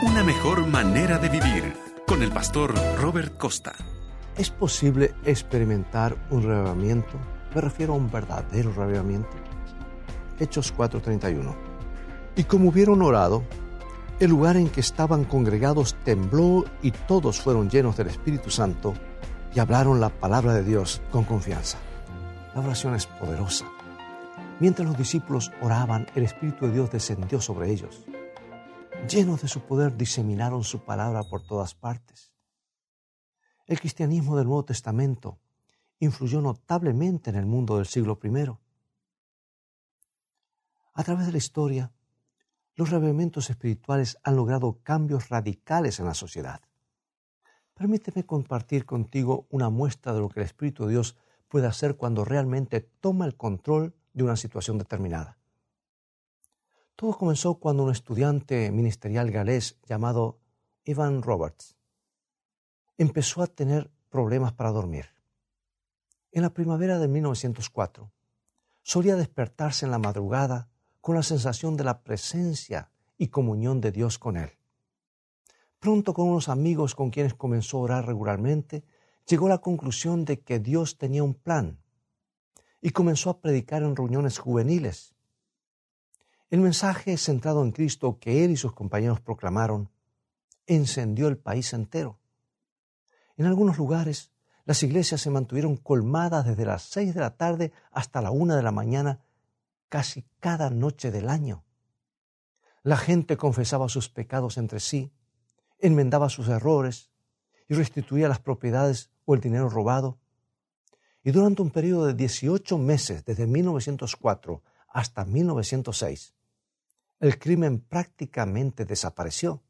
Una mejor manera de vivir con el pastor Robert Costa. ¿Es posible experimentar un reavivamiento? Me refiero a un verdadero reavivamiento. Hechos 4:31. Y como hubieron orado, el lugar en que estaban congregados tembló y todos fueron llenos del Espíritu Santo y hablaron la palabra de Dios con confianza. La oración es poderosa. Mientras los discípulos oraban, el Espíritu de Dios descendió sobre ellos. Llenos de su poder, diseminaron su palabra por todas partes. El cristianismo del Nuevo Testamento influyó notablemente en el mundo del siglo I. A través de la historia, los revivimientos espirituales han logrado cambios radicales en la sociedad. Permíteme compartir contigo una muestra de lo que el Espíritu de Dios puede hacer cuando realmente toma el control de una situación determinada. Todo comenzó cuando un estudiante ministerial galés llamado Evan Roberts empezó a tener problemas para dormir. En la primavera de 1904, solía despertarse en la madrugada con la sensación de la presencia y comunión de Dios con él. Pronto con unos amigos con quienes comenzó a orar regularmente, llegó a la conclusión de que Dios tenía un plan y comenzó a predicar en reuniones juveniles. El mensaje centrado en Cristo que él y sus compañeros proclamaron encendió el país entero. En algunos lugares, las iglesias se mantuvieron colmadas desde las seis de la tarde hasta la una de la mañana casi cada noche del año. La gente confesaba sus pecados entre sí, enmendaba sus errores y restituía las propiedades o el dinero robado. Y durante un periodo de 18 meses, desde 1904 hasta 1906, el crimen prácticamente desapareció.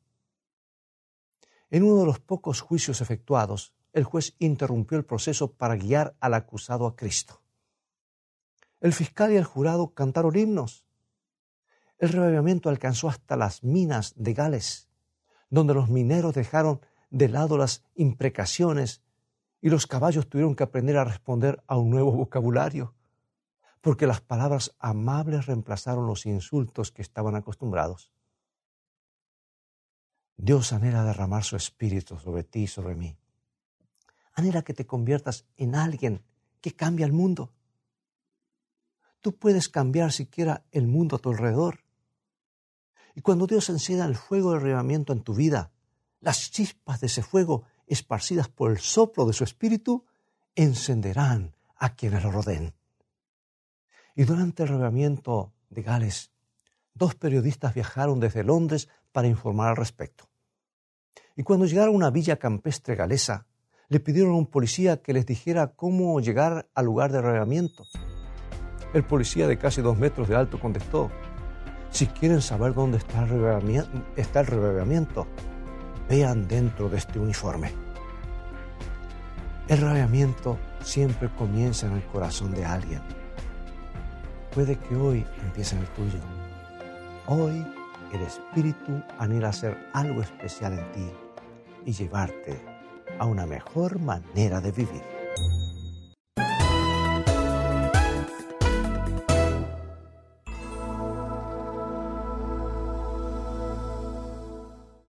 En uno de los pocos juicios efectuados, el juez interrumpió el proceso para guiar al acusado a Cristo. El fiscal y el jurado cantaron himnos. El revivamiento alcanzó hasta las minas de Gales, donde los mineros dejaron de lado las imprecaciones y los caballos tuvieron que aprender a responder a un nuevo vocabulario, porque las palabras amables reemplazaron los insultos que estaban acostumbrados. Dios anhela derramar su espíritu sobre ti y sobre mí. Anhela que te conviertas en alguien que cambia el mundo. Tú puedes cambiar siquiera el mundo a tu alrededor. Y cuando Dios encienda el fuego del reavivamiento en tu vida, las chispas de ese fuego esparcidas por el soplo de su espíritu encenderán a quienes lo rodeen. Y durante el reavivamiento de Gales, dos periodistas viajaron desde Londres para informar al respecto. Y cuando llegaron a una villa campestre galesa, le pidieron a un policía que les dijera cómo llegar al lugar de reavivamiento. El policía de casi dos metros de alto contestó, si quieren saber dónde está el reavivamiento, vean dentro de este uniforme. El reavivamiento siempre comienza en el corazón de alguien. Puede que hoy empiece el tuyo. Hoy el Espíritu anhela hacer algo especial en ti y llevarte a una mejor manera de vivir.